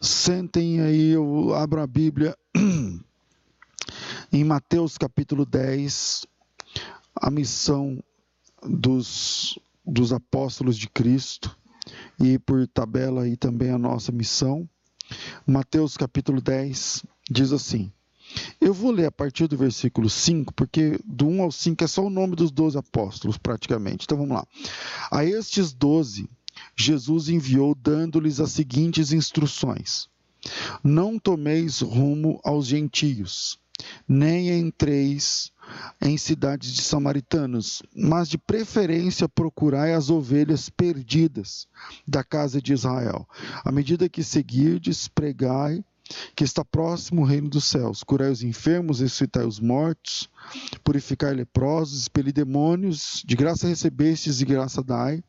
Sentem aí, eu abro a Bíblia em Mateus capítulo 10, a missão dos, dos apóstolos de Cristo, e por tabela aí também a nossa missão. Mateus capítulo 10 diz assim: eu vou ler a partir do versículo 5, porque do 1 ao 5 é só o nome dos 12 apóstolos, praticamente. Então vamos lá. A estes 12 Jesus enviou dando-lhes as seguintes instruções: Não tomeis rumo aos gentios, nem entreis em cidades de samaritanos, mas de preferência procurai as ovelhas perdidas da casa de Israel. À medida que seguirdes, pregai que está próximo o reino dos céus. Curai os enfermos, ressuscitai os mortos, purificai leprosos, expeli demônios, de graça recebestes e graça dai.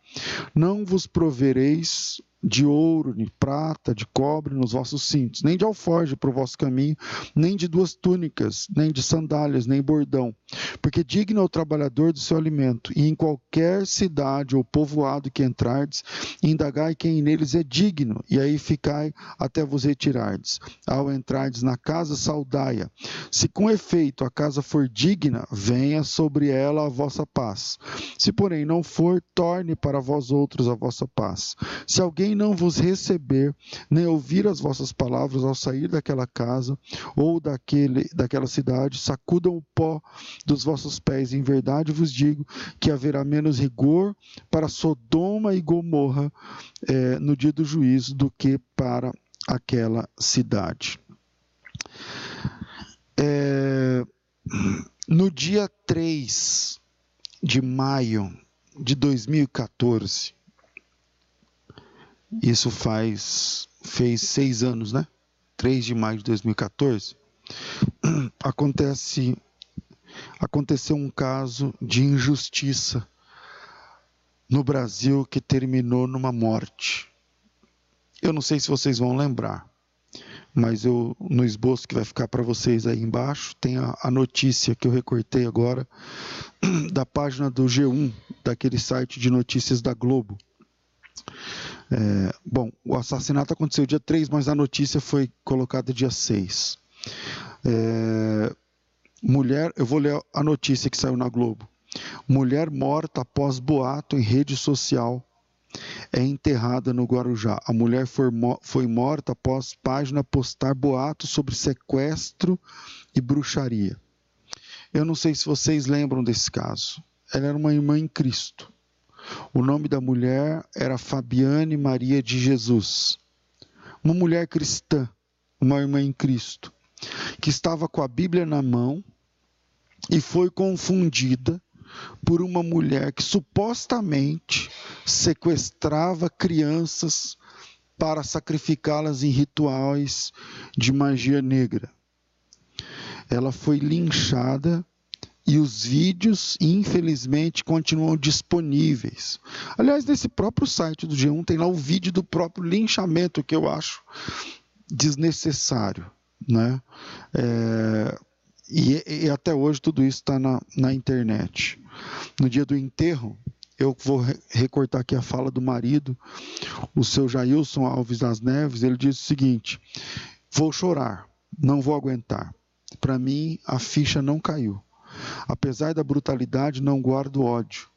Não vos provereis de ouro, de prata, de cobre nos vossos cintos, nem de alforje para o vosso caminho, nem de duas túnicas, nem de sandálias, nem bordão, porque digno é o trabalhador do seu alimento, e em qualquer cidade ou povoado que entrardes, indagai quem neles é digno, e aí ficai até vos retirardes. Ao entrardes na casa, saudaia. Se com efeito a casa for digna, venha sobre ela a vossa paz. Se porém não for, torne para vós outros a vossa paz. Se alguém não vos receber, nem ouvir as vossas palavras ao sair daquela casa ou daquele, daquela cidade, sacudam o pó dos vossos pés. Em verdade vos digo que haverá menos rigor para Sodoma e Gomorra é, no dia do juízo do que para aquela cidade. É, no dia 3 de maio de 2014, isso faz fez seis anos, né? 3 de maio de 2014. Acontece aconteceu um caso de injustiça no Brasil que terminou numa morte. Eu não sei se vocês vão lembrar, mas eu no esboço que vai ficar para vocês aí embaixo tem a, a, notícia que eu recortei agora da página do G1, daquele site de notícias da Globo. É, bom, o assassinato aconteceu dia 3, mas a notícia foi colocada dia 6. É, mulher, eu vou ler a notícia que saiu na Globo. Mulher morta após boato em rede social é enterrada no Guarujá. A mulher foi, foi morta após página postar boatos sobre sequestro e bruxaria. Eu não sei se vocês lembram desse caso. Ela era uma irmã em Cristo. O nome da mulher era Fabiane Maria de Jesus. Uma mulher cristã, uma irmã em Cristo, que estava com a Bíblia na mão e foi confundida por uma mulher que supostamente sequestrava crianças para sacrificá-las em rituais de magia negra. Ela foi linchada e os vídeos, infelizmente, continuam disponíveis. Aliás, nesse próprio site do G1 tem lá o vídeo do próprio linchamento, que eu acho desnecessário. Né? É, e, e, até hoje tudo isso está na, na internet. No dia do enterro, eu vou recortar aqui a fala do marido, o seu Jailson Alves das Neves, ele diz o seguinte: Vou chorar, não vou aguentar. Para mim, a ficha não caiu. Apesar da brutalidade, não guardo ódio.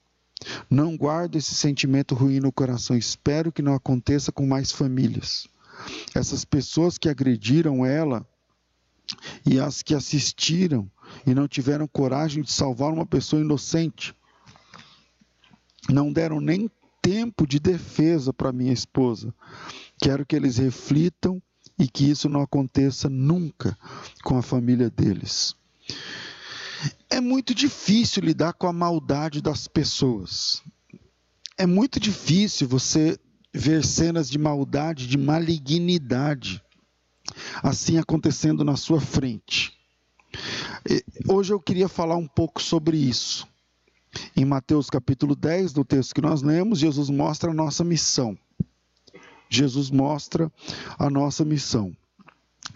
Não guardo esse sentimento ruim no coração. Espero que não aconteça com mais famílias. Essas pessoas que agrediram ela e as que assistiram e não tiveram coragem de salvar uma pessoa inocente, não deram nem tempo de defesa para minha esposa. Quero que eles reflitam e que isso não aconteça nunca com a família deles. É muito difícil lidar com a maldade das pessoas. É muito difícil você ver cenas de maldade, de malignidade, assim acontecendo na sua frente. Hoje eu queria falar um pouco sobre isso. Em Mateus capítulo 10, no texto que nós lemos, Jesus mostra a nossa missão. Jesus mostra a nossa missão: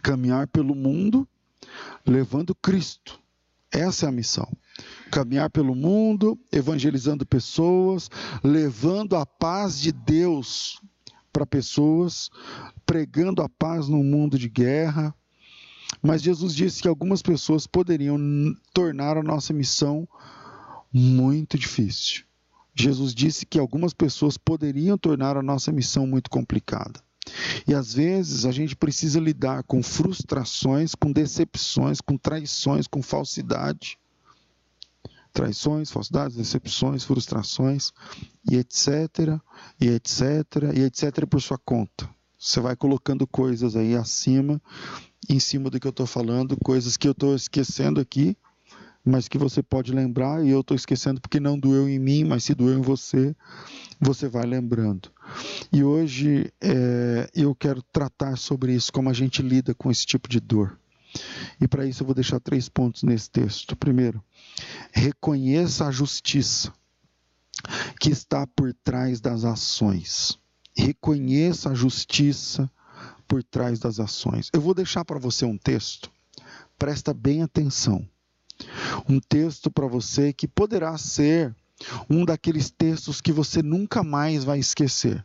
caminhar pelo mundo levando Cristo essa é a missão. Caminhar pelo mundo, evangelizando pessoas, levando a paz de Deus para pessoas, pregando a paz num mundo de guerra. Mas Jesus disse que algumas pessoas poderiam tornar a nossa missão muito difícil. Jesus disse que algumas pessoas poderiam tornar a nossa missão muito complicada. E às vezes a gente precisa lidar com frustrações, com decepções, com traições, com falsidade. Traições, falsidades, decepções, frustrações, e etc, e etc, e etc por sua conta. Você vai colocando coisas aí acima, em cima do que eu estou falando, coisas que eu estou esquecendo aqui, mas que você pode lembrar, e eu estou esquecendo porque não doeu em mim, mas se doeu em você, você vai lembrando. E hoje é, eu quero tratar sobre isso, como a gente lida com esse tipo de dor. E para isso eu vou deixar três pontos nesse texto. Primeiro, reconheça a justiça que está por trás das ações. Reconheça a justiça por trás das ações. Eu vou deixar para você um texto, presta bem atenção um texto para você que poderá ser um daqueles textos que você nunca mais vai esquecer.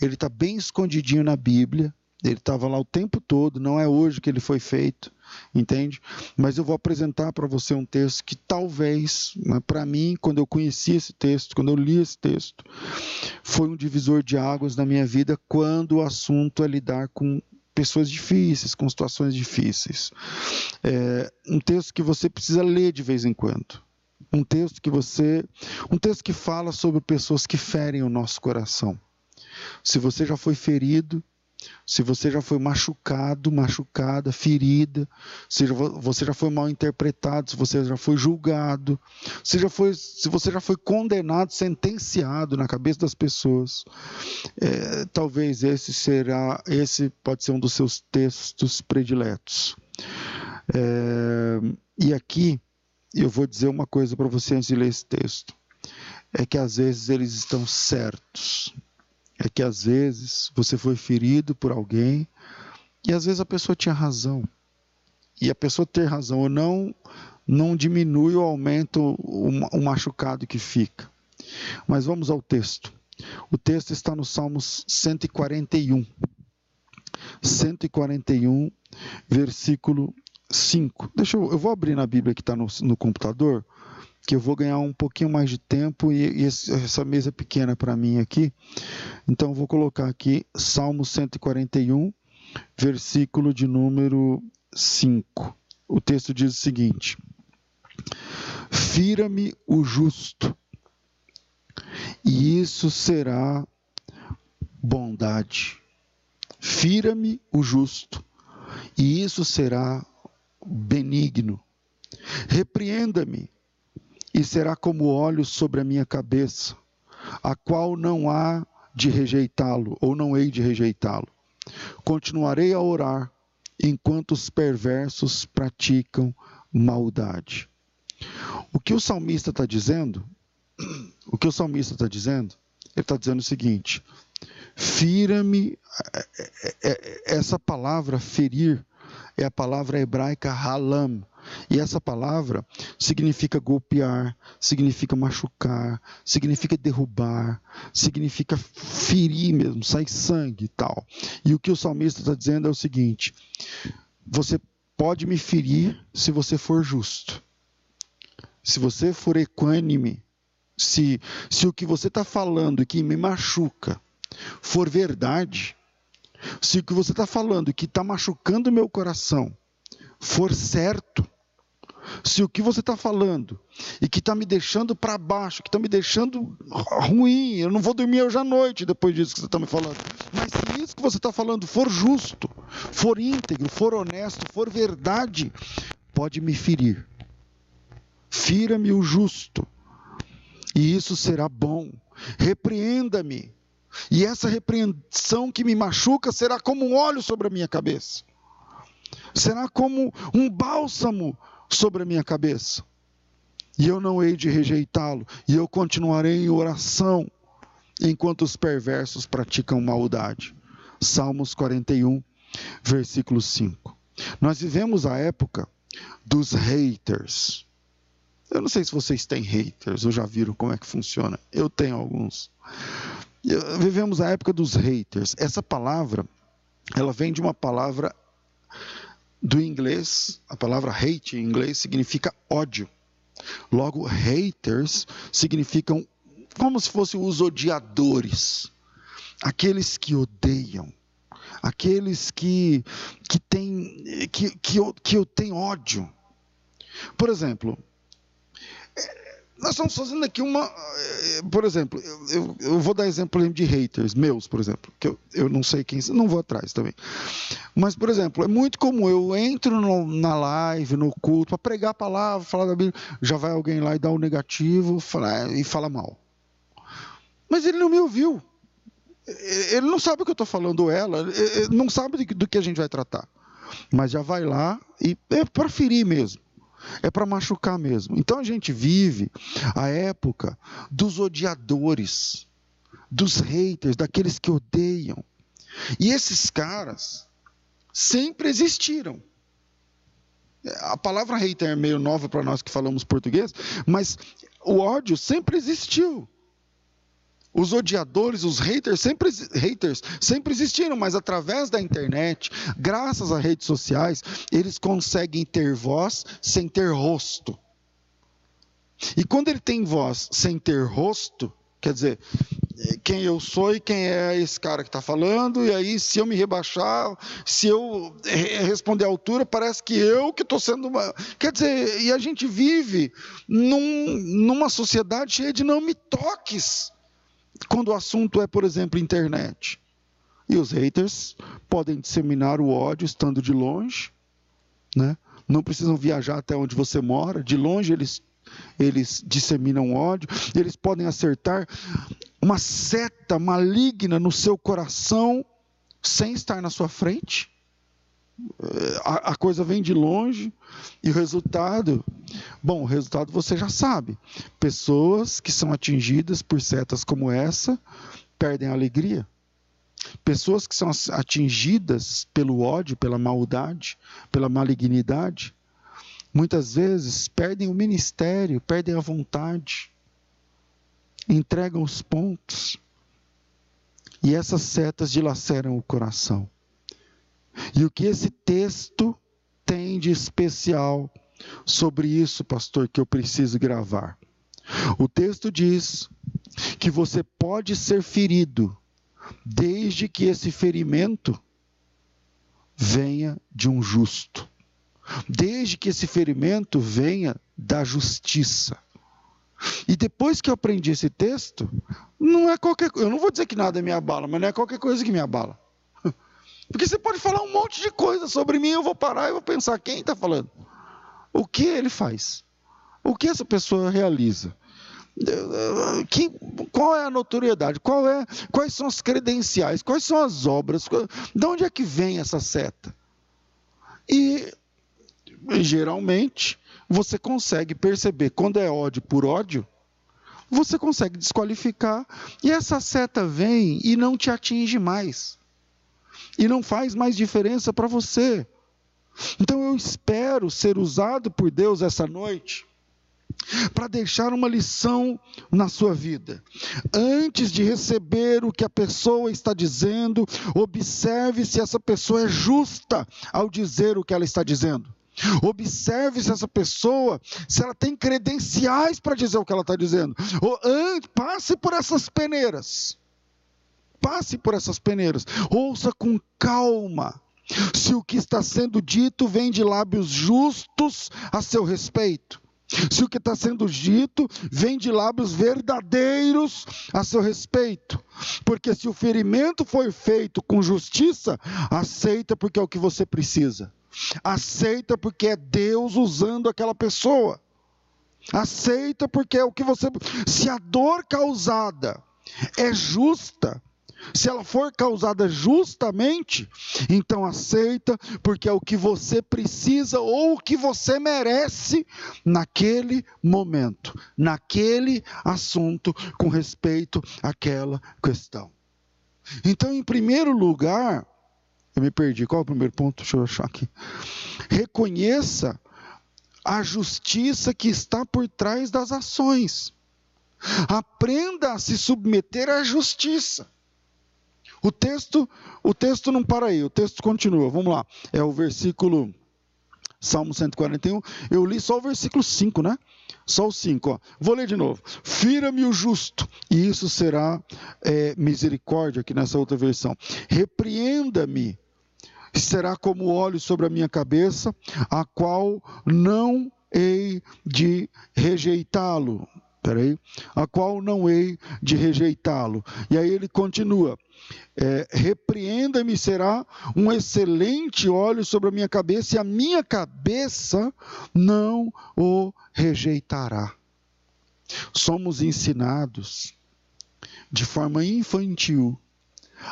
Ele está bem escondidinho na Bíblia, ele estava lá o tempo todo, não é hoje que ele foi feito, entende? Mas eu vou apresentar para você um texto que talvez, né, para mim, quando eu conheci esse texto, quando eu li esse texto, foi um divisor de águas na minha vida quando o assunto é lidar com pessoas difíceis, com situações difíceis. É um texto que você precisa ler de vez em quando. Um texto que você, um texto que fala sobre pessoas que ferem o nosso coração. Se você já foi ferido, se você já foi machucado, machucada, ferida, se você já foi mal interpretado, se você já foi julgado, se, já foi, se você já foi condenado, sentenciado na cabeça das pessoas, é, talvez esse será, esse pode ser um dos seus textos prediletos. É, e aqui eu vou dizer uma coisa para você antes de ler esse texto, é que às vezes eles estão certos é que às vezes você foi ferido por alguém e às vezes a pessoa tinha razão. E a pessoa ter razão ou não, não diminui ou aumenta o, machucado que fica. Mas vamos ao texto. O texto está no Salmos 141. 141, versículo 5. Deixa eu, eu vou abrir na Bíblia que está no, no computador que eu vou ganhar um pouquinho mais de tempo e, e essa mesa pequena para mim aqui. Então vou colocar aqui Salmo 141, versículo de número 5. O texto diz o seguinte: Fira-me o justo, e isso será bondade. Fira-me o justo, e isso será benigno. Repreenda-me, e será como óleo sobre a minha cabeça, a qual não há de rejeitá-lo, ou não hei de rejeitá-lo. Continuarei a orar enquanto os perversos praticam maldade. O que o salmista está dizendo? O que o salmista está dizendo? Ele está dizendo o seguinte: fira-me. É, é, é, essa palavra ferir é a palavra hebraica halam, e essa palavra significa golpear, significa machucar, significa derrubar, significa ferir mesmo, sair sangue e tal. E o que o salmista está dizendo é o seguinte: você pode me ferir se você for justo, se você for equânime, se, se o que você está falando que me machuca for verdade, se o que você está falando que está machucando meu coração for certo, se o que você está falando e que está me deixando para baixo, que está me deixando ruim, eu não vou dormir hoje à noite depois disso que você está me falando. Mas se isso que você está falando for justo, for íntegro, for honesto, for verdade, pode me ferir. Fira-me o justo, e isso será bom. Repreenda-me, e essa repreensão que me machuca será como um óleo sobre a minha cabeça. Será como um bálsamo sobre a minha cabeça. E eu não hei de rejeitá-lo, e eu continuarei em oração enquanto os perversos praticam maldade. Salmos 41, versículo 5. Nós vivemos a época dos haters. Eu não sei se vocês têm haters ou já viram como é que funciona. Eu tenho alguns. Vivemos a época dos haters. Essa palavra, ela vem de uma palavra do inglês, a palavra hate em inglês significa ódio. Logo, haters significam como se fossem os odiadores, aqueles que odeiam, aqueles que, que têm que, que, eu, que eu tenho ódio. Por exemplo, nós estamos fazendo aqui uma. Eh, por exemplo, eu, eu vou dar exemplo de haters, meus, por exemplo, que eu, eu não sei quem. Não vou atrás também. Mas, por exemplo, é muito comum eu entro no, na live, no culto, para pregar a palavra, falar da Bíblia, já vai alguém lá e dá um negativo fala, e fala mal. Mas ele não me ouviu. Ele não sabe o que eu estou falando, ela, não sabe do que a gente vai tratar. Mas já vai lá e é para ferir mesmo é para machucar mesmo. Então a gente vive a época dos odiadores, dos haters, daqueles que odeiam. E esses caras sempre existiram. A palavra hater é meio nova para nós que falamos português, mas o ódio sempre existiu. Os odiadores, os haters sempre, haters sempre existiram, mas através da internet, graças às redes sociais, eles conseguem ter voz sem ter rosto. E quando ele tem voz sem ter rosto, quer dizer, quem eu sou e quem é esse cara que está falando, e aí se eu me rebaixar, se eu responder à altura, parece que eu que estou sendo uma. Quer dizer, e a gente vive num, numa sociedade cheia de não me toques quando o assunto é, por exemplo, internet. E os haters podem disseminar o ódio estando de longe, né? não precisam viajar até onde você mora, de longe eles, eles disseminam ódio, eles podem acertar uma seta maligna no seu coração sem estar na sua frente. A, coisa vem de longe e o resultado, bom, o resultado você já sabe. Pessoas que são atingidas por setas como essa perdem a alegria. Pessoas que são atingidas pelo ódio, pela maldade, pela malignidade, muitas vezes perdem o ministério, perdem a vontade, entregam os pontos. E essas setas dilaceram o coração. E o que esse texto tem de especial sobre isso, pastor, que eu preciso gravar? O texto diz que você pode ser ferido desde que esse ferimento venha de um justo. Desde que esse ferimento venha da justiça. E depois que eu aprendi esse texto, não é qualquer eu não vou dizer que nada me abala, mas não é qualquer coisa que me abala. Porque você pode falar um monte de coisa sobre mim, eu vou parar e vou pensar quem está falando. O que ele faz? O que essa pessoa realiza? Qual é a notoriedade? Qual é, quais são as credenciais? Quais são as obras? De onde é que vem essa seta? E geralmente você consegue perceber quando é ódio por ódio, você consegue desqualificar e essa seta vem e não te atinge mais e não faz mais diferença para você. Então eu espero ser usado por Deus essa noite para deixar uma lição na sua vida. Antes de receber o que a pessoa está dizendo, observe se essa pessoa é justa ao dizer o que ela está dizendo. Observe se essa pessoa, se ela tem credenciais para dizer o que ela está dizendo. Ou, passe por essas peneiras passe por essas peneiras, ouça com calma. Se o que está sendo dito vem de lábios justos a seu respeito, se o que está sendo dito vem de lábios verdadeiros a seu respeito, porque se o ferimento foi feito com justiça, aceita porque é o que você precisa, aceita porque é Deus usando aquela pessoa, aceita porque é o que você. Se a dor causada é justa, se ela for causada justamente, então aceita, porque é o que você precisa ou o que você merece naquele momento, naquele assunto, com respeito àquela questão. Então, em primeiro lugar, eu me perdi, qual é o primeiro ponto? Deixa eu achar aqui. Reconheça a justiça que está por trás das ações. Aprenda a se submeter à justiça. O texto, o texto não para aí, o texto continua. Vamos lá. É o versículo Salmo 141. Eu li só o versículo 5, né? Só o 5, ó. Vou ler de novo. Fira-me o justo, e isso será é, misericórdia, aqui nessa outra versão. Repreenda-me, será como óleo sobre a minha cabeça, a qual não hei de rejeitá-lo. Peraí, a qual não hei de rejeitá-lo. E aí ele continua: é, repreenda-me será um excelente óleo sobre a minha cabeça, e a minha cabeça não o rejeitará. Somos ensinados de forma infantil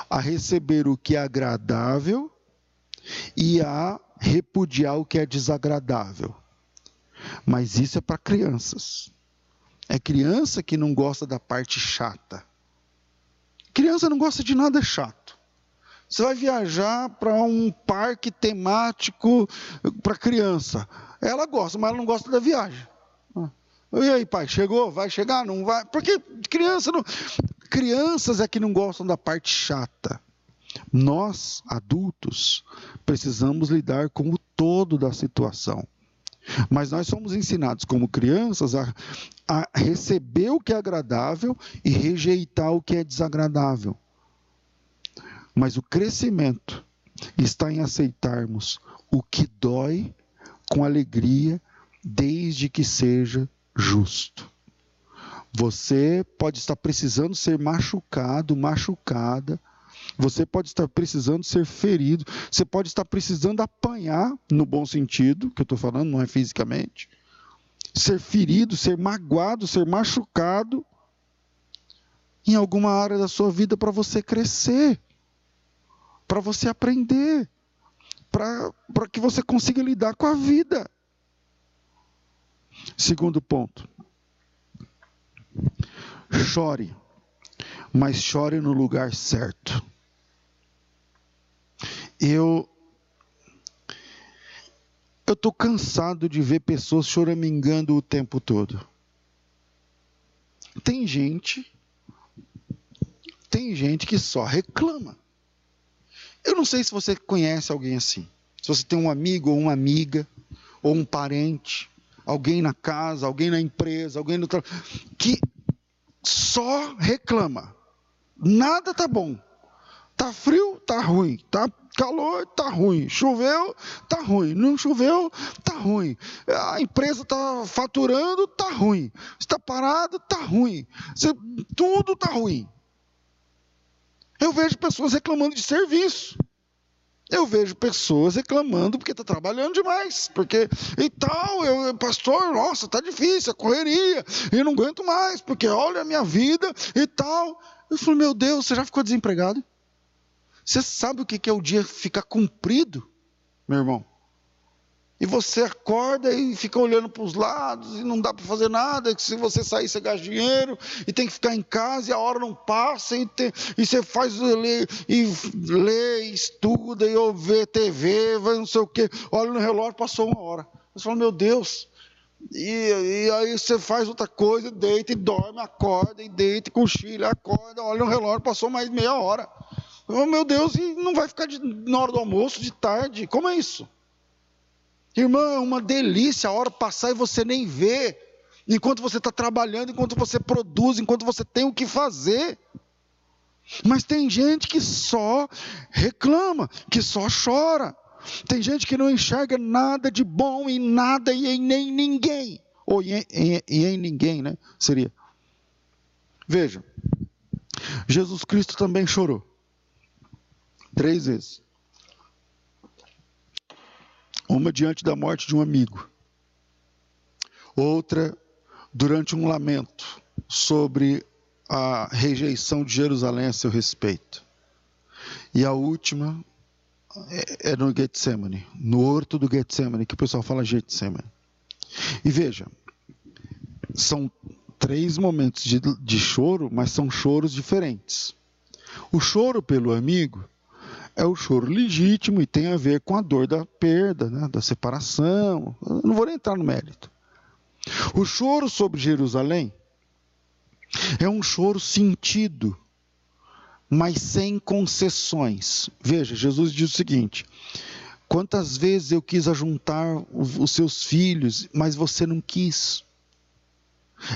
a receber o que é agradável e a repudiar o que é desagradável. Mas isso é para crianças. É criança que não gosta da parte chata. Criança não gosta de nada chato. Você vai viajar para um parque temático para criança. Ela gosta, mas ela não gosta da viagem. E aí, pai, chegou? Vai chegar? Não vai? Porque criança não... Crianças é que não gostam da parte chata. Nós, adultos, precisamos lidar com o todo da situação. Mas nós somos ensinados como crianças a, a receber o que é agradável e rejeitar o que é desagradável. Mas o crescimento está em aceitarmos o que dói com alegria, desde que seja justo. Você pode estar precisando ser machucado, machucada você pode estar precisando ser ferido, você pode estar precisando apanhar, no bom sentido, que eu estou falando, não é fisicamente. Ser ferido, ser magoado, ser machucado em alguma área da sua vida para você crescer, para você aprender, para que você consiga lidar com a vida. Segundo ponto. Chore, mas chore no lugar certo eu eu estou cansado de ver pessoas choramingando o tempo todo. Tem gente, tem gente que só reclama. Eu não sei se você conhece alguém assim. Se você tem um amigo ou uma amiga, ou um parente, alguém na casa, alguém na empresa, alguém no trabalho, que só reclama. Nada tá bom. Tá frio, tá ruim. Tá calor, tá ruim. Choveu, tá ruim. Não choveu, tá ruim. A empresa tá faturando, tá ruim. Está parado, tá ruim. Você, tudo tá ruim. Eu vejo pessoas reclamando de serviço. Eu vejo pessoas reclamando porque está trabalhando demais, porque e tal, eu, pastor, nossa, tá difícil, a correria, e não aguento mais, porque olha a minha vida e tal. Eu falo, meu Deus, você já ficou desempregado? Você sabe o que é o dia ficar cumprido, meu irmão? E você acorda e fica olhando para os lados e não dá para fazer nada. Que se você sair, você gasta dinheiro e tem que ficar em casa e a hora não passa. E, tem, e você faz ler, e lê, estuda e ouve TV, vai não sei o quê. Olha no relógio, passou uma hora. Você fala, meu Deus. E, e aí você faz outra coisa, deita e dorme, acorda e deita e cochila, acorda, olha no relógio, passou mais meia hora. Oh, meu Deus, e não vai ficar de, na hora do almoço, de tarde? Como é isso? Irmã, é uma delícia a hora passar e você nem vê. Enquanto você está trabalhando, enquanto você produz, enquanto você tem o que fazer. Mas tem gente que só reclama, que só chora. Tem gente que não enxerga nada de bom em nada e em nem ninguém. Ou em, em, em ninguém, né? Seria. Veja, Jesus Cristo também chorou. Três vezes. Uma diante da morte de um amigo. Outra durante um lamento sobre a rejeição de Jerusalém a seu respeito. E a última é, é no Getsemane, no horto do Getsemane, que o pessoal fala Getsemane. E veja, são três momentos de, de choro, mas são choros diferentes. O choro pelo amigo é o choro legítimo e tem a ver com a dor da perda, né, da separação. Eu não vou nem entrar no mérito. O choro sobre Jerusalém É um choro sentido, mas sem concessões. Veja, Jesus diz o seguinte: quantas vezes eu quis ajuntar os seus filhos, mas você não quis.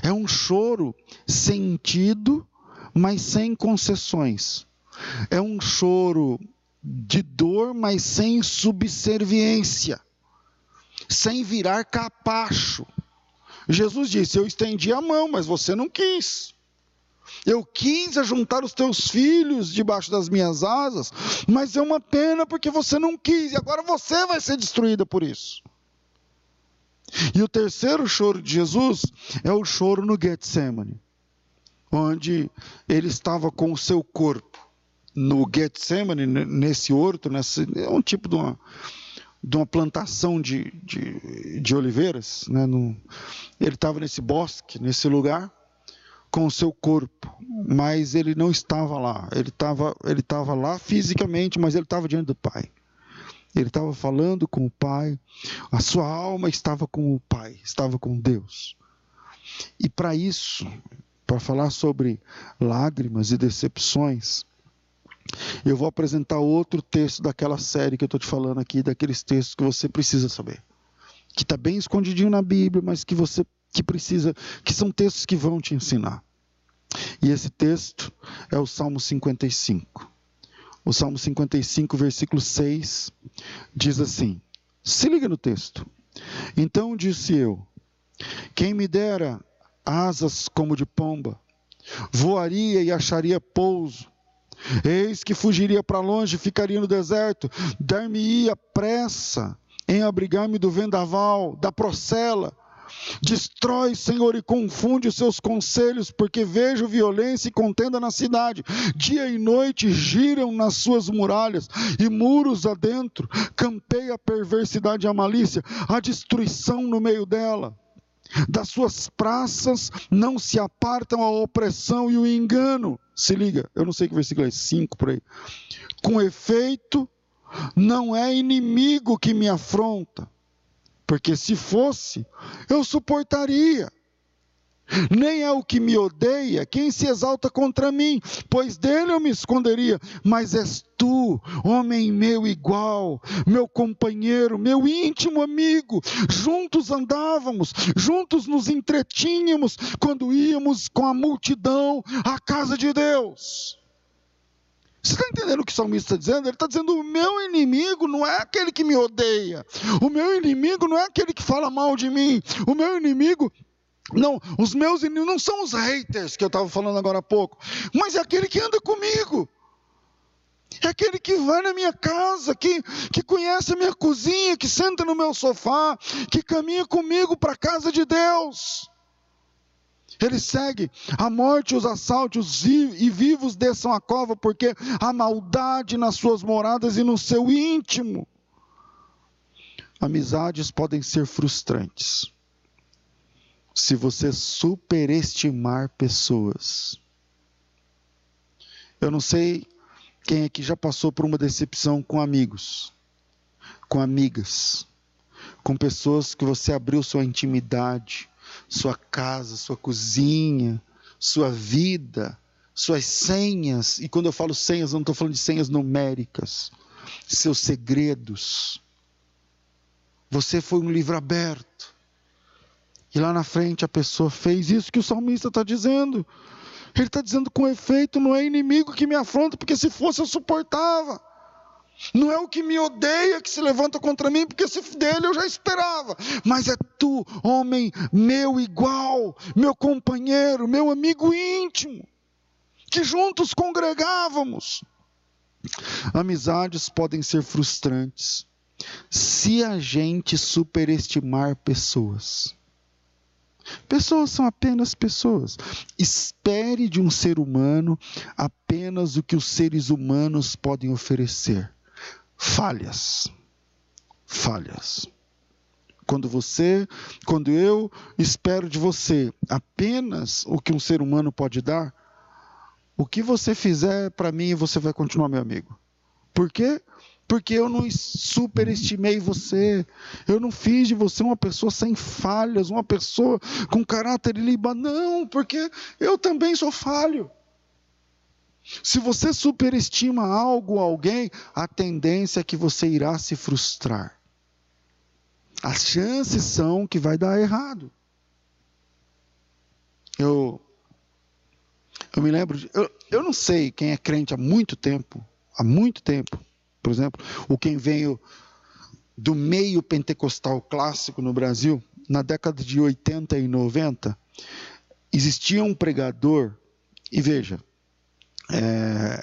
É um choro sentido, mas sem concessões. É um choro de dor, mas sem subserviência, sem virar capacho. Jesus disse: Eu estendi a mão, mas você não quis. Eu quis ajuntar os teus filhos debaixo das minhas asas, mas é uma pena porque você não quis, e agora você vai ser destruída por isso. E o terceiro choro de Jesus é o choro no Getsemane, onde ele estava com o seu corpo no Getsemane, nesse horto, nesse, é um tipo de uma, de uma plantação de, de, de oliveiras, né? no, ele estava nesse bosque, nesse lugar, com o seu corpo, mas ele não estava lá. Ele estava ele estava lá fisicamente, mas ele estava diante do Pai. Ele estava falando com o Pai, a sua alma estava com o Pai, estava com Deus. E para isso, para falar sobre lágrimas e decepções, eu vou apresentar outro texto daquela série que eu estou te falando aqui, daqueles textos que você precisa saber. Que está bem escondidinho na Bíblia, mas que você que precisa, que são textos que vão te ensinar. E esse texto é o Salmo 55. O Salmo 55, versículo 6, diz assim: Se liga no texto. Então disse eu: Quem me dera asas como de pomba, voaria e acharia pouso. Eis que fugiria para longe, ficaria no deserto, dar-me-ia pressa em abrigar-me do vendaval, da procela Destrói, Senhor, e confunde os seus conselhos, porque vejo violência e contenda na cidade. Dia e noite giram nas suas muralhas, e muros adentro, campeia a perversidade e a malícia, a destruição no meio dela. Das suas praças não se apartam a opressão e o engano. Se liga, eu não sei que versículo é 5 por aí. Com efeito, não é inimigo que me afronta porque se fosse, eu suportaria. Nem é o que me odeia quem se exalta contra mim, pois dele eu me esconderia. Mas és tu, homem meu igual, meu companheiro, meu íntimo amigo. Juntos andávamos, juntos nos entretínhamos quando íamos com a multidão à casa de Deus. Você está entendendo o que o salmista está dizendo? Ele está dizendo: o meu inimigo não é aquele que me odeia, o meu inimigo não é aquele que fala mal de mim, o meu inimigo não, os meus inimigos não são os haters que eu estava falando agora há pouco, mas é aquele que anda comigo. É aquele que vai na minha casa, que, que conhece a minha cozinha, que senta no meu sofá, que caminha comigo para a casa de Deus. Ele segue: a morte os assalte, os e vivos desçam a cova, porque há maldade nas suas moradas e no seu íntimo. Amizades podem ser frustrantes se você superestimar pessoas. Eu não sei quem aqui já passou por uma decepção com amigos, com amigas, com pessoas que você abriu sua intimidade, sua casa, sua cozinha, sua vida, suas senhas. E quando eu falo senhas, eu não estou falando de senhas numéricas, seus segredos. Você foi um livro aberto. E lá na frente a pessoa fez isso que o salmista está dizendo. Ele está dizendo com efeito: não é inimigo que me afronta, porque se fosse eu suportava. Não é o que me odeia que se levanta contra mim, porque se dele eu já esperava. Mas é tu, homem meu igual, meu companheiro, meu amigo íntimo, que juntos congregávamos. Amizades podem ser frustrantes se a gente superestimar pessoas. Pessoas são apenas pessoas. Espere de um ser humano apenas o que os seres humanos podem oferecer falhas. Falhas. Quando você, quando eu espero de você apenas o que um ser humano pode dar, o que você fizer para mim, você vai continuar meu amigo. Por quê? Porque eu não superestimei você, eu não fiz de você uma pessoa sem falhas, uma pessoa com caráter liba, não, porque eu também sou falho. Se você superestima algo alguém, a tendência é que você irá se frustrar. As chances são que vai dar errado. Eu, eu me lembro, de, eu, eu não sei quem é crente há muito tempo, há muito tempo, por exemplo, ou quem veio do meio pentecostal clássico no Brasil, na década de 80 e 90, existia um pregador, e veja, é,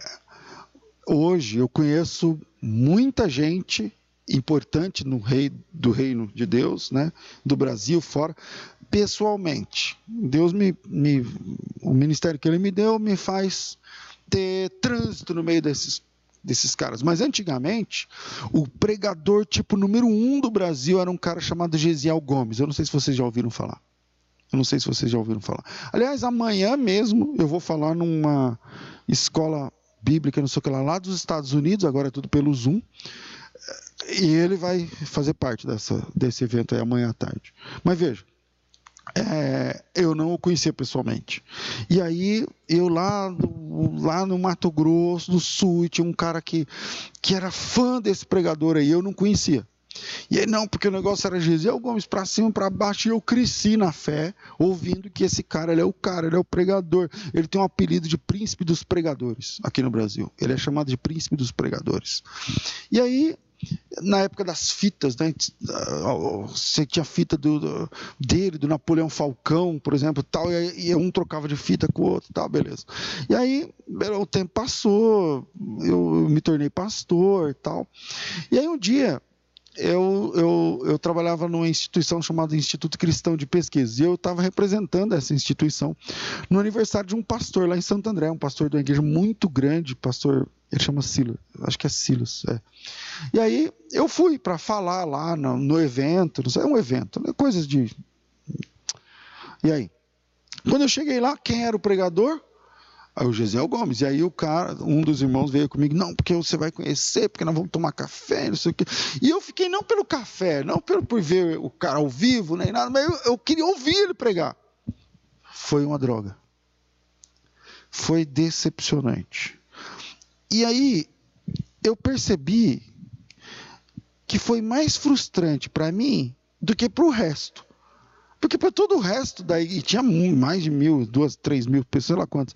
hoje eu conheço muita gente importante no rei do reino de Deus, né, do Brasil fora, pessoalmente. Deus me, me o ministério que ele me deu me faz ter trânsito no meio desses desses caras. Mas antigamente, o pregador tipo número um do Brasil era um cara chamado Gesiel Gomes. Eu não sei se vocês já ouviram falar. Eu não sei se vocês já ouviram falar. Aliás, amanhã mesmo eu vou falar numa escola bíblica, não sei o que lá, lá dos Estados Unidos, agora é tudo pelo Zoom. E ele vai fazer parte dessa, desse evento aí amanhã à tarde. Mas veja, é, eu não o conhecia pessoalmente. E aí, eu lá, lá no Mato Grosso do Sul, tinha um cara que, que era fã desse pregador aí, eu não conhecia. E aí, não, porque o negócio era Gesiel Gomes para cima, para baixo, e eu cresci na fé, ouvindo que esse cara, ele é o cara, ele é o pregador. Ele tem um apelido de príncipe dos pregadores aqui no Brasil. Ele é chamado de príncipe dos pregadores. E aí, na época das fitas, né? Você tinha fita do, do, dele, do Napoleão Falcão, por exemplo, tal, e, e um trocava de fita com o outro, tal, beleza. E aí o tempo passou, eu me tornei pastor, tal. E aí um dia eu, eu, eu trabalhava numa instituição chamada Instituto Cristão de Pesquisa, e eu estava representando essa instituição no aniversário de um pastor lá em Santo André, um pastor de uma igreja muito grande, pastor, ele chama Silas, acho que é Silas, é. E aí eu fui para falar lá no, no evento, não sei, é um evento, né, coisas de... E aí? Quando eu cheguei lá, quem era o pregador? Aí o Gesiel Gomes. E aí o cara, um dos irmãos veio comigo, não, porque você vai conhecer, porque nós vamos tomar café, não sei o quê. E eu fiquei não pelo café, não pelo, por ver o cara ao vivo, nem nada, mas eu, eu queria ouvir ele pregar. Foi uma droga. Foi decepcionante. E aí eu percebi que foi mais frustrante para mim do que para o resto. Porque para todo o resto daí, tinha mais de mil, duas, três mil pessoas, sei lá quantas.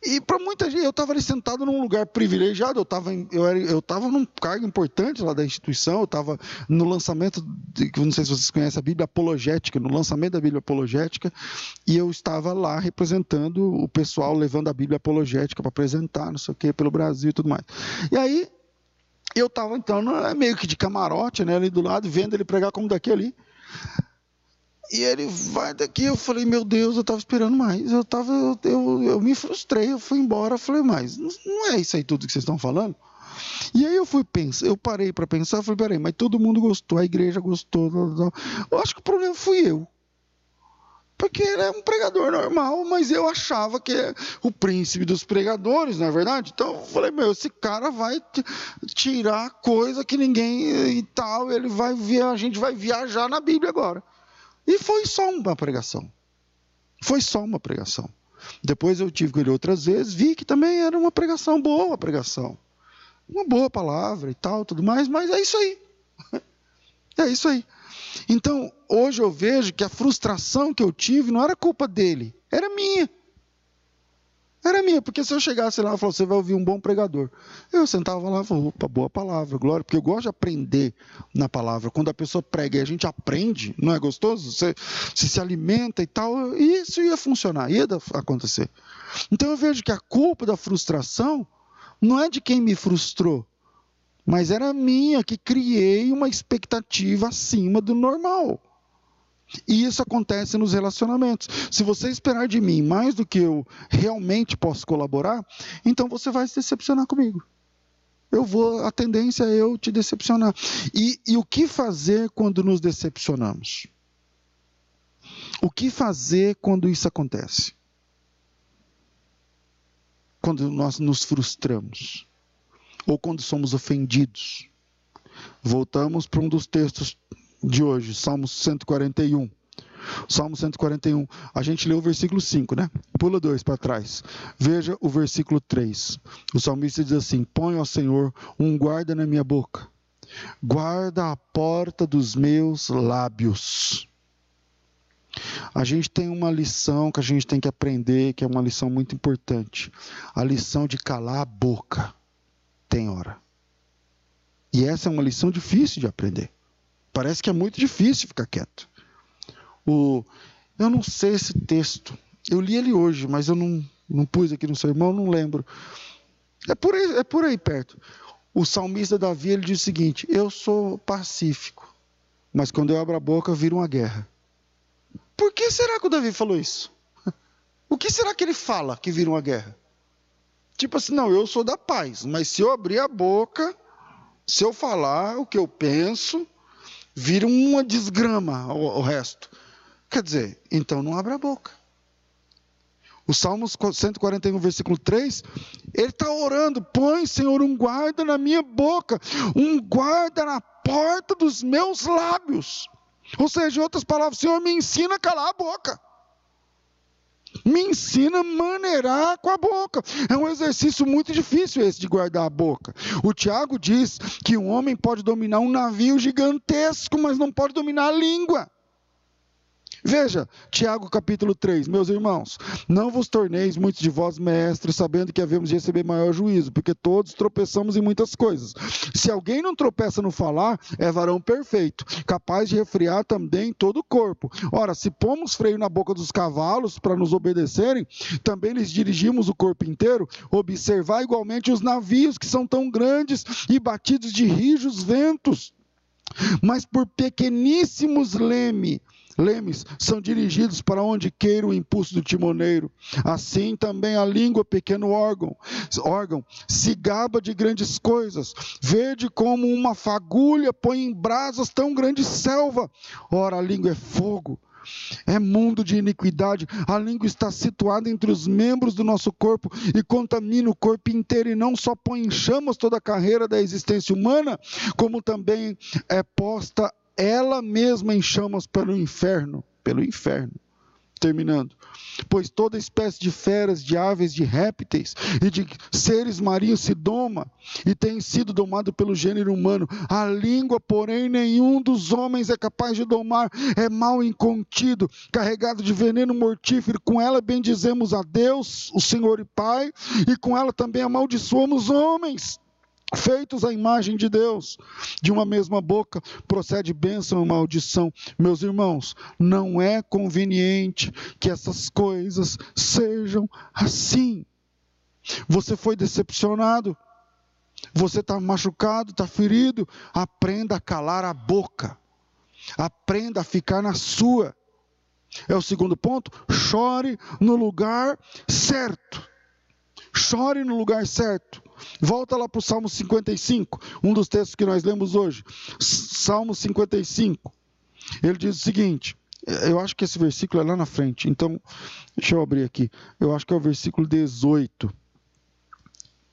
E para muita gente, eu estava ali sentado num lugar privilegiado, eu estava eu era, eu num cargo importante lá da instituição, eu estava no lançamento, de, não sei se vocês conhecem a Bíblia Apologética, no lançamento da Bíblia Apologética, e eu estava lá representando o pessoal, levando a Bíblia Apologética para apresentar, não sei o que, pelo Brasil e tudo mais. E aí, eu estava então meio que de camarote, né, ali do lado, vendo ele pregar como daqui ali. E ele vai daqui, eu falei, meu Deus, eu estava esperando mais. Eu, tava, eu, eu, eu, me frustrei, eu fui embora, falei, mas não é isso aí tudo que vocês estão falando? E aí eu fui pensar, eu parei para pensar, falei, peraí, mas todo mundo gostou, a igreja gostou. Eu acho que o problema fui eu. Porque ele é um pregador normal, mas eu achava que é o príncipe dos pregadores, não é verdade? Então eu falei, meu, esse cara vai tirar coisa que ninguém e tal, ele vai ver, a gente vai viajar na Bíblia agora. E foi só uma pregação. Foi só uma pregação. Depois eu tive com ele outras vezes, vi que também era uma pregação boa, pregação. Uma boa palavra e tal, tudo mais, mas é isso aí. É isso aí. Então, hoje eu vejo que a frustração que eu tive não era culpa dele, era minha. Era minha, porque se eu chegasse lá e falasse, você vai ouvir um bom pregador. Eu sentava lá e falava, opa, boa palavra, glória, porque eu gosto de aprender na palavra. Quando a pessoa prega e a gente aprende, não é gostoso? Você, você se alimenta e tal, e isso ia funcionar, ia acontecer. Então eu vejo que a culpa da frustração não é de quem me frustrou, mas era minha que criei uma expectativa acima do normal. E isso acontece nos relacionamentos. Se você esperar de mim mais do que eu realmente posso colaborar, então você vai se decepcionar comigo. Eu vou, a tendência é eu te decepcionar. E, e o que fazer quando nos decepcionamos? O que fazer quando isso acontece? Quando nós nos frustramos? ou quando somos ofendidos. Voltamos para um dos textos de hoje, Salmo 141. Salmo 141. A gente leu o versículo 5, né? Pula dois para trás. Veja o versículo 3. O salmista diz assim: Põe ao Senhor um guarda na minha boca, guarda a porta dos meus lábios. A gente tem uma lição que a gente tem que aprender, que é uma lição muito importante. A lição de calar a boca. Tem hora. E essa é uma lição difícil de aprender. Parece que é muito difícil ficar quieto. O, eu não sei esse texto. Eu li ele hoje, mas eu não, não pus aqui no sermão, não lembro. É por, aí, é por aí perto. O salmista Davi ele diz o seguinte: Eu sou pacífico, mas quando eu abro a boca, vira uma guerra. Por que será que o Davi falou isso? O que será que ele fala que vira uma guerra? Tipo assim, não, eu sou da paz, mas se eu abrir a boca, se eu falar o que eu penso, vira uma desgrama o, o resto. Quer dizer, então não abra a boca. O Salmos 141, versículo 3, ele está orando: põe, Senhor, um guarda na minha boca, um guarda na porta dos meus lábios. Ou seja, em outras palavras, Senhor, me ensina a calar a boca. Me ensina a maneirar com a boca. É um exercício muito difícil esse de guardar a boca. O Tiago diz que um homem pode dominar um navio gigantesco, mas não pode dominar a língua. Veja, Tiago capítulo 3, meus irmãos, não vos torneis muitos de vós mestres, sabendo que havemos de receber maior juízo, porque todos tropeçamos em muitas coisas. Se alguém não tropeça no falar, é varão perfeito, capaz de refriar também todo o corpo. Ora, se pomos freio na boca dos cavalos para nos obedecerem, também lhes dirigimos o corpo inteiro. Observar igualmente os navios que são tão grandes e batidos de rijos ventos mas por pequeníssimos leme, lemes são dirigidos para onde queira o impulso do timoneiro. Assim também a língua, pequeno órgão, órgão, se gaba de grandes coisas. Vede como uma fagulha põe em brasas tão grande selva. Ora, a língua é fogo. É mundo de iniquidade. A língua está situada entre os membros do nosso corpo e contamina o corpo inteiro, e não só põe em chamas toda a carreira da existência humana, como também é posta ela mesma em chamas pelo inferno, pelo inferno. Terminando. Pois toda espécie de feras, de aves, de répteis e de seres marinhos se doma e tem sido domado pelo gênero humano. A língua, porém, nenhum dos homens é capaz de domar. É mal incontido, carregado de veneno mortífero. Com ela bendizemos a Deus, o Senhor e Pai, e com ela também amaldiçoamos homens feitos à imagem de Deus. De uma mesma boca procede bênção e maldição. Meus irmãos, não é conveniente que essas coisas sejam assim. Você foi decepcionado, você está machucado, está ferido. Aprenda a calar a boca, aprenda a ficar na sua. É o segundo ponto. Chore no lugar certo. Chore no lugar certo. Volta lá para o Salmo 55, um dos textos que nós lemos hoje. Salmo 55. Ele diz o seguinte: eu acho que esse versículo é lá na frente, então deixa eu abrir aqui. Eu acho que é o versículo 18.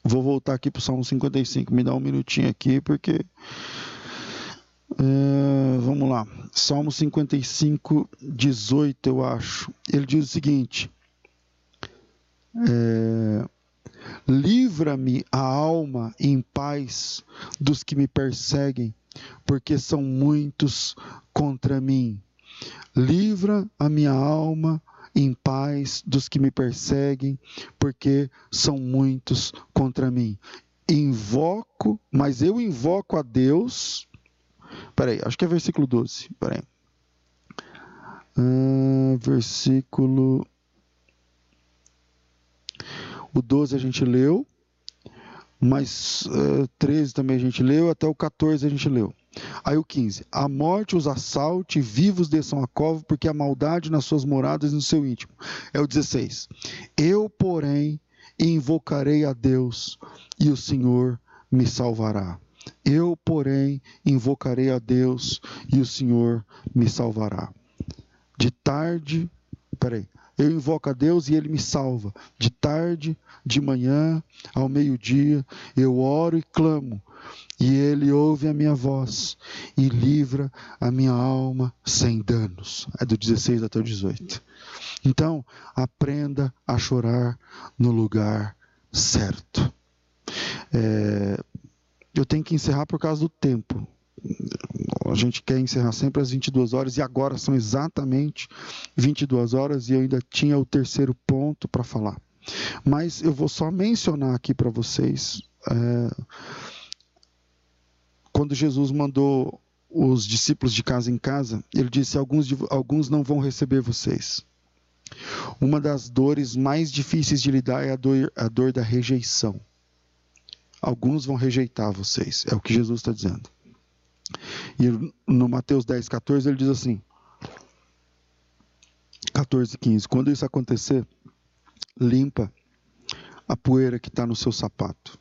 Vou voltar aqui para o Salmo 55, me dá um minutinho aqui, porque. É, vamos lá, Salmo 55, 18, eu acho. Ele diz o seguinte: é, Livra-me a alma em paz dos que me perseguem, porque são muitos contra mim. Livra a minha alma em paz dos que me perseguem, porque são muitos contra mim. Invoco, mas eu invoco a Deus. Peraí, acho que é versículo 12. Peraí. Uh, versículo o 12 a gente leu, mas uh, eh, 13 também a gente leu, até o 14 a gente leu. Aí o 15: A morte os assalte, vivos desçam a cova, porque a maldade nas suas moradas e no seu íntimo. É o 16: Eu, porém, invocarei a Deus, e o Senhor me salvará. Eu, porém, invocarei a Deus, e o Senhor me salvará. De tarde, peraí, Eu invoco a Deus e Ele me salva. De tarde, de manhã, ao meio-dia, eu oro e clamo, e Ele ouve a minha voz e livra a minha alma sem danos. É do 16 até o 18. Então, aprenda a chorar no lugar certo. É, eu tenho que encerrar por causa do tempo. A gente quer encerrar sempre às 22 horas e agora são exatamente 22 horas e eu ainda tinha o terceiro ponto para falar. Mas eu vou só mencionar aqui para vocês. É, quando Jesus mandou os discípulos de casa em casa, ele disse: alguns, alguns não vão receber vocês. Uma das dores mais difíceis de lidar é a dor, a dor da rejeição. Alguns vão rejeitar vocês, é o que Jesus está dizendo. E no Mateus 10, 14, ele diz assim: 14, 15: Quando isso acontecer, limpa a poeira que está no seu sapato.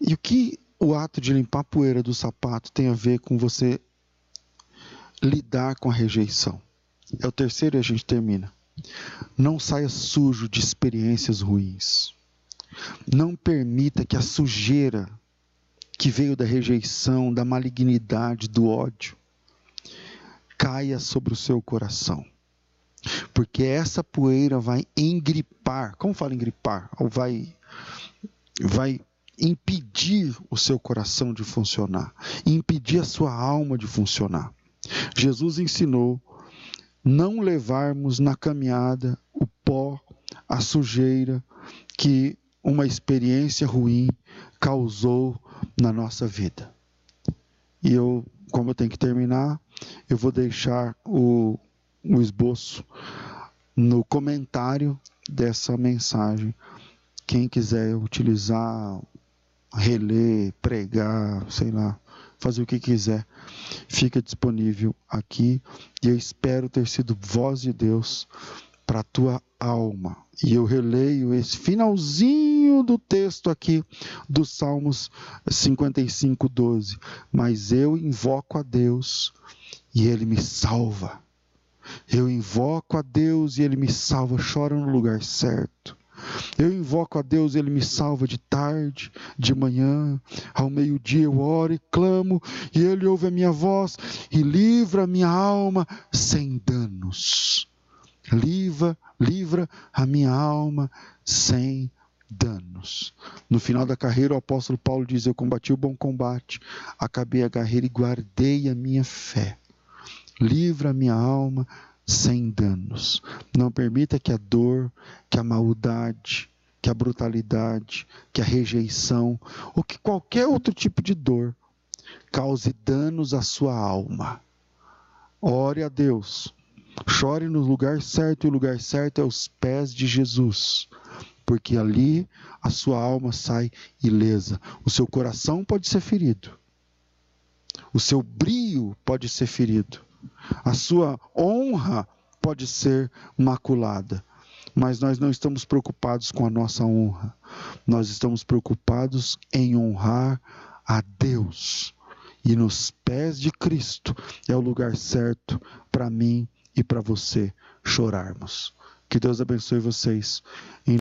E o que o ato de limpar a poeira do sapato tem a ver com você lidar com a rejeição? É o terceiro e a gente termina. Não saia sujo de experiências ruins. Não permita que a sujeira que veio da rejeição, da malignidade, do ódio, caia sobre o seu coração. Porque essa poeira vai engripar, como fala engripar? Ou vai vai impedir o seu coração de funcionar, impedir a sua alma de funcionar. Jesus ensinou não levarmos na caminhada o pó, a sujeira que uma experiência ruim causou na nossa vida. E eu, como eu tenho que terminar, eu vou deixar o, o esboço no comentário dessa mensagem. Quem quiser utilizar, reler, pregar, sei lá, fazer o que quiser, fica disponível aqui. E eu espero ter sido voz de Deus para a tua alma. E eu releio esse finalzinho do texto aqui dos Salmos 55, 12. Mas eu invoco a Deus e Ele me salva. Eu invoco a Deus e Ele me salva. Chora no lugar certo. Eu invoco a Deus, Ele me salva de tarde, de manhã, ao meio-dia eu oro e clamo, e Ele ouve a minha voz e livra a minha alma sem danos. Livra, livra a minha alma sem danos. No final da carreira, o apóstolo Paulo diz: Eu combati o bom combate, acabei a carreira e guardei a minha fé. Livra a minha alma sem danos. Não permita que a dor, que a maldade, que a brutalidade, que a rejeição ou que qualquer outro tipo de dor cause danos à sua alma. Ore a Deus Chore no lugar certo, e o lugar certo é os pés de Jesus, porque ali a sua alma sai ilesa. O seu coração pode ser ferido, o seu brio pode ser ferido, a sua honra pode ser maculada. Mas nós não estamos preocupados com a nossa honra, nós estamos preocupados em honrar a Deus. E nos pés de Cristo é o lugar certo para mim e para você chorarmos. Que Deus abençoe vocês.